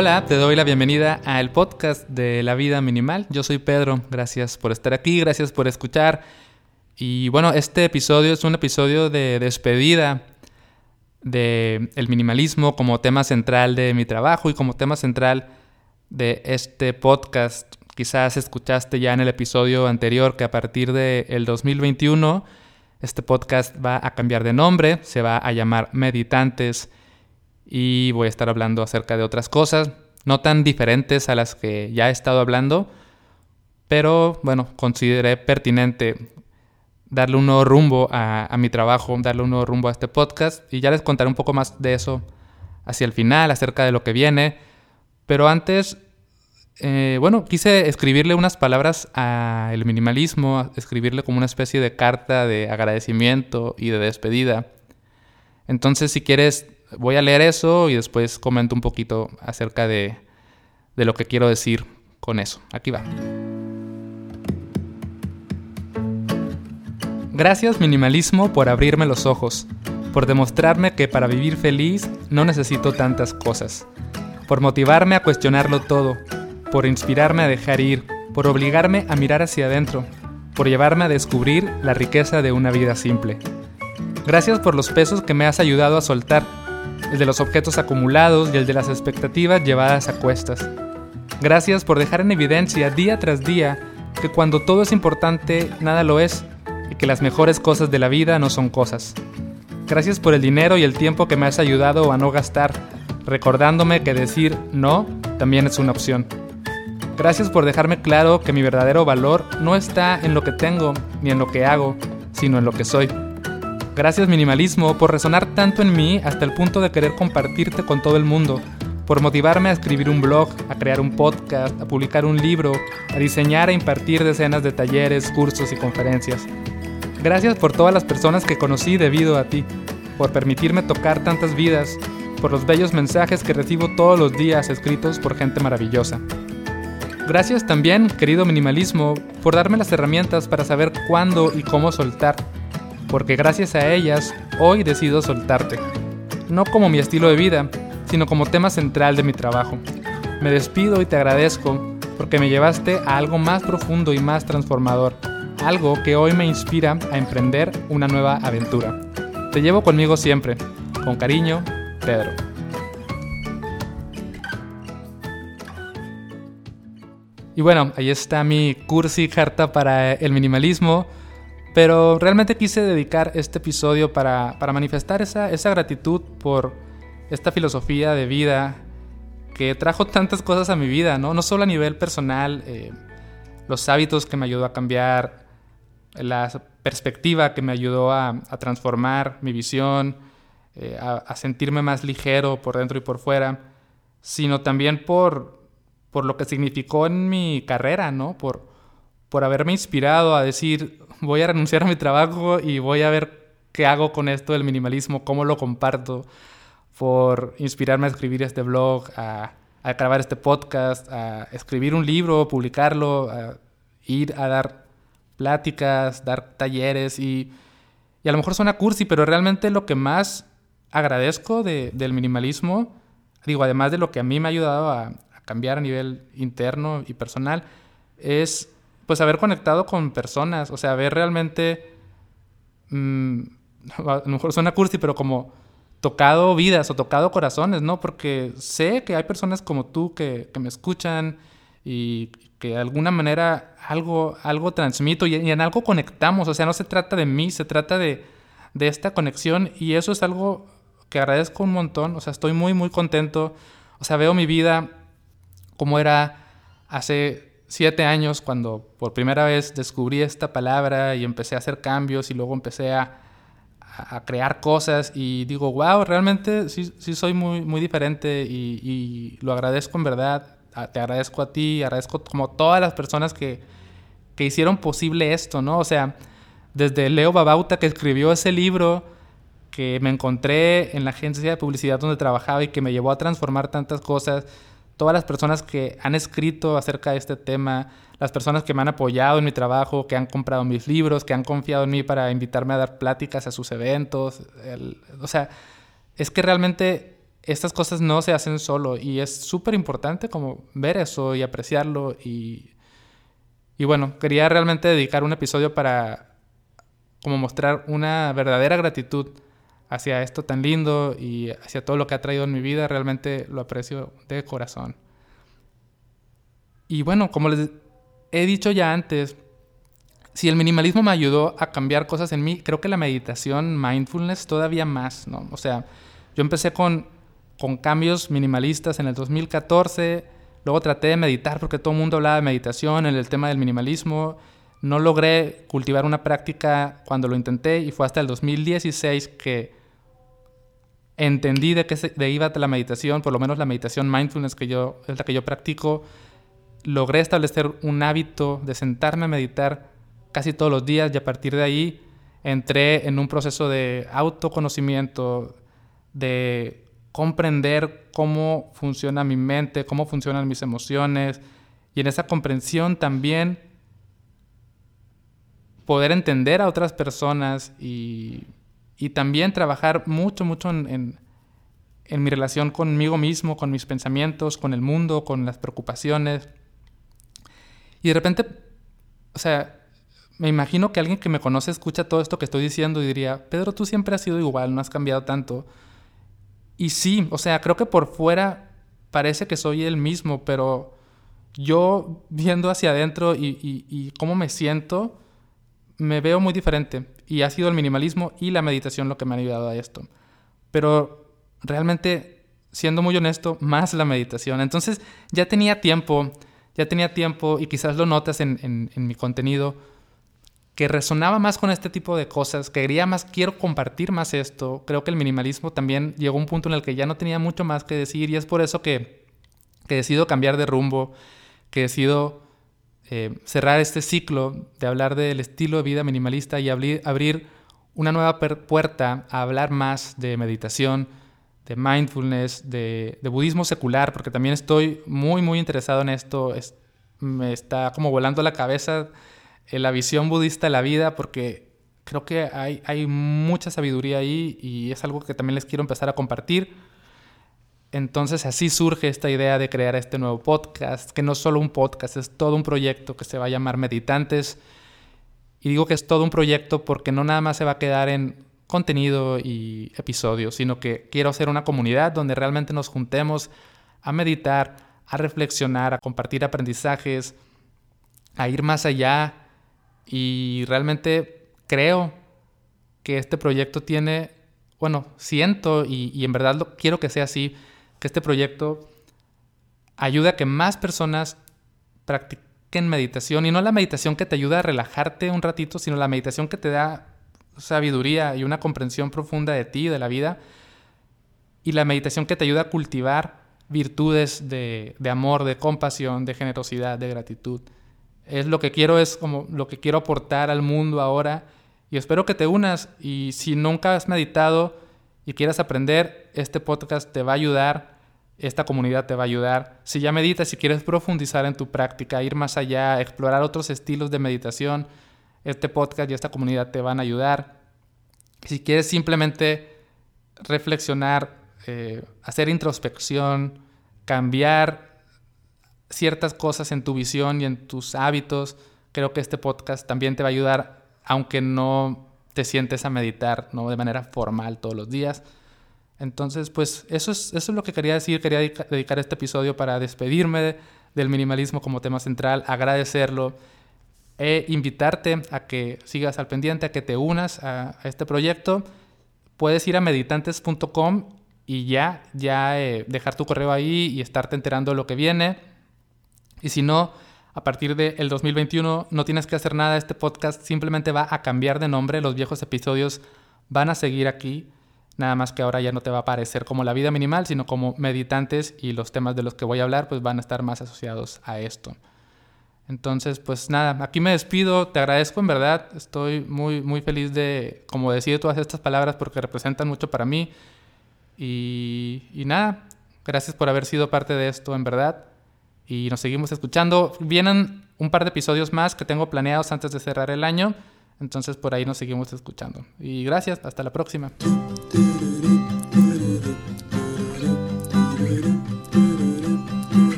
Hola, te doy la bienvenida al podcast de La Vida Minimal. Yo soy Pedro, gracias por estar aquí, gracias por escuchar. Y bueno, este episodio es un episodio de despedida de el minimalismo como tema central de mi trabajo y como tema central de este podcast. Quizás escuchaste ya en el episodio anterior que a partir del 2021 este podcast va a cambiar de nombre, se va a llamar Meditantes y voy a estar hablando acerca de otras cosas, no tan diferentes a las que ya he estado hablando, pero bueno, consideré pertinente darle un nuevo rumbo a, mi trabajo, darle un nuevo rumbo a este podcast y ya les contaré un poco más de eso hacia el final, acerca de lo que viene. Pero antes, eh, bueno, quise escribirle unas palabras al minimalismo, escribirle como una especie de carta de agradecimiento y de despedida. Entonces, si quieres, voy a leer eso y después comento un poquito acerca de, de lo que quiero decir con eso. Aquí va. Gracias minimalismo por abrirme los ojos, por demostrarme que para vivir feliz no necesito tantas cosas, por motivarme a cuestionarlo todo, por inspirarme a dejar ir, por obligarme a mirar hacia adentro, por llevarme a descubrir la riqueza de una vida simple. Gracias por los pesos que me has ayudado a soltar, el de los objetos acumulados y el de las expectativas llevadas a cuestas. Gracias por dejar en evidencia día tras día que cuando todo es importante, nada lo es y que las mejores cosas de la vida no son cosas. Gracias por el dinero y el tiempo que me has ayudado a no gastar, recordándome que decir no también es una opción. Gracias por dejarme claro que mi verdadero valor no está en lo que tengo ni en lo que hago, sino en lo que soy. Gracias minimalismo por resonar tanto en mí hasta el punto de querer compartirte con todo el mundo, por motivarme a escribir un blog, a crear un podcast, a publicar un libro, a diseñar e impartir decenas de talleres, cursos y conferencias. Gracias por todas las personas que conocí debido a ti, por permitirme tocar tantas vidas, por los bellos mensajes que recibo todos los días escritos por gente maravillosa. Gracias también, querido minimalismo, por darme las herramientas para saber cuándo y cómo soltar, porque gracias a ellas hoy decido soltarte, no como mi estilo de vida, sino como tema central de mi trabajo. Me despido y te agradezco porque me llevaste a algo más profundo y más transformador algo que hoy me inspira a emprender una nueva aventura. Te llevo conmigo siempre. Con cariño, Pedro. Y bueno, ahí está mi cursi carta para el minimalismo. Pero realmente quise dedicar este episodio para, manifestar esa, gratitud por esta filosofía de vida que trajo tantas cosas a mi vida, ¿no? No solo a nivel personal, eh, los hábitos que me ayudó a cambiar, la perspectiva que me ayudó a, transformar mi visión, eh, a, sentirme más ligero por dentro y por fuera, sino también por, por lo que significó en mi carrera, ¿no? Por, por haberme inspirado a decir, voy a renunciar a mi trabajo y voy a ver qué hago con esto del minimalismo, cómo lo comparto, por inspirarme a escribir este blog, a, a grabar este podcast, a escribir un libro, publicarlo, a ir a dar pláticas, dar talleres y, y a lo mejor suena cursi, pero realmente lo que más agradezco del minimalismo, digo, además de lo que a mí me ha ayudado a, cambiar a nivel interno y personal, es pues haber conectado con personas, o sea, haber realmente, mm, a lo mejor suena cursi, pero como tocado vidas o tocado corazones, ¿no? Porque sé que hay personas como tú que, que me escuchan y que de alguna manera algo, algo transmito y, en algo conectamos. O sea, no se trata de mí, se trata de, de esta conexión y eso es algo que agradezco un montón. O sea, estoy muy, muy contento. O sea, veo mi vida como era hace siete años cuando por primera vez descubrí esta palabra y empecé a hacer cambios y luego empecé a, a crear cosas y digo, wow, realmente sí, sí soy muy, muy diferente y, y, lo agradezco en verdad te agradezco a ti, agradezco como todas las personas que, que hicieron posible esto, ¿no? O sea, desde Leo Babauta que escribió ese libro que me encontré en la agencia de publicidad donde trabajaba y que me llevó a transformar tantas cosas, todas las personas que han escrito acerca de este tema, las personas que me han apoyado en mi trabajo, que han comprado mis libros, que han confiado en mí para invitarme a dar pláticas a sus eventos, o sea, es que realmente estas cosas no se hacen solo y es súper importante como ver eso y apreciarlo y, y bueno, quería realmente dedicar un episodio para como mostrar una verdadera gratitud hacia esto tan lindo y hacia todo lo que ha traído en mi vida, realmente lo aprecio de corazón. Y bueno, como les he dicho ya antes, si el minimalismo me ayudó a cambiar cosas en mí, creo que la meditación, mindfulness, todavía más, ¿no? O sea, yo empecé con, con cambios minimalistas en el 2014, luego traté de meditar porque todo el mundo hablaba de meditación en el tema del minimalismo, no logré cultivar una práctica cuando lo intenté y fue hasta el 2016 que entendí de qué se, de iba la meditación, por lo menos la meditación mindfulness que yo es la que yo practico, logré establecer un hábito de sentarme a meditar casi todos los días y a partir de ahí entré en un proceso de autoconocimiento, de comprender cómo funciona mi mente, cómo funcionan mis emociones y en esa comprensión también poder entender a otras personas y, también trabajar mucho, mucho en, en mi relación conmigo mismo, con mis pensamientos, con el mundo, con las preocupaciones. Y de repente, o sea, me imagino que alguien que me conoce escucha todo esto que estoy diciendo y diría, Pedro, tú siempre has sido igual, no has cambiado tanto. Y sí, o sea, creo que por fuera parece que soy el mismo, pero yo viendo hacia adentro y, cómo me siento, me veo muy diferente. Y ha sido el minimalismo y la meditación lo que me han ayudado a esto. Pero realmente, siendo muy honesto, más la meditación. Entonces ya tenía tiempo, ya tenía tiempo y quizás lo notas en, en mi contenido que resonaba más con este tipo de cosas, que quería más, quiero compartir más esto. Creo que el minimalismo también llegó a un punto en el que ya no tenía mucho más que decir y es por eso que, que decido cambiar de rumbo, que decido eh, cerrar este ciclo de hablar del estilo de vida minimalista y abrir, una nueva puerta a hablar más de meditación, de mindfulness, de, budismo secular, porque también estoy muy, muy interesado en esto. me está como volando la cabeza la visión budista de la vida porque creo que hay mucha sabiduría ahí y es algo que también les quiero empezar a compartir. Entonces así surge esta idea de crear este nuevo podcast, que no es solo un podcast, es todo un proyecto que se va a llamar Meditantes. Y digo que es todo un proyecto porque no nada más se va a quedar en contenido y episodios, sino que quiero hacer una comunidad donde realmente nos juntemos a meditar, a reflexionar, a compartir aprendizajes, a ir más allá y realmente creo que este proyecto tiene, bueno, siento y, en verdad lo, quiero que sea así, que este proyecto ayuda a que más personas practiquen meditación y no la meditación que te ayuda a relajarte un ratito, sino la meditación que te da sabiduría y una comprensión profunda de ti y de la vida y la meditación que te ayuda a cultivar virtudes de, de amor, de compasión, de generosidad, de gratitud. Es lo que quiero, es como lo que quiero aportar al mundo ahora. Y espero que te unas. Y si nunca has meditado y quieras aprender, este podcast te va a ayudar. Esta comunidad te va a ayudar. Si ya meditas, si quieres profundizar en tu práctica, ir más allá, explorar otros estilos de meditación, este podcast y esta comunidad te van a ayudar. Si quieres simplemente reflexionar, eh, hacer introspección, cambiar ciertas cosas en tu visión y en tus hábitos, creo que este podcast también te va a ayudar, aunque no te sientes a meditar ¿no? de manera formal todos los días. Entonces, pues eso es, eso es lo que quería decir. Quería dedicar este episodio para despedirme del minimalismo como tema central, agradecerlo e invitarte a que sigas al pendiente, a que te unas a, este proyecto. Puedes ir a meditantes.com y ya, ya eh, dejar tu correo ahí y estarte enterando de lo que viene. Y si no, a partir del 2021 no tienes que hacer nada, este podcast simplemente va a cambiar de nombre, los viejos episodios van a seguir aquí, nada más que ahora ya no te va a aparecer como la vida minimal, sino como meditantes y los temas de los que voy a hablar pues van a estar más asociados a esto. Entonces, pues nada, aquí me despido, te agradezco en verdad, estoy muy, muy feliz de, como decir todas estas palabras porque representan mucho para mí. Y nada, gracias por haber sido parte de esto en verdad y nos seguimos escuchando. Vienen un par de episodios más que tengo planeados antes de cerrar el año, entonces por ahí nos seguimos escuchando. Y gracias, hasta la próxima.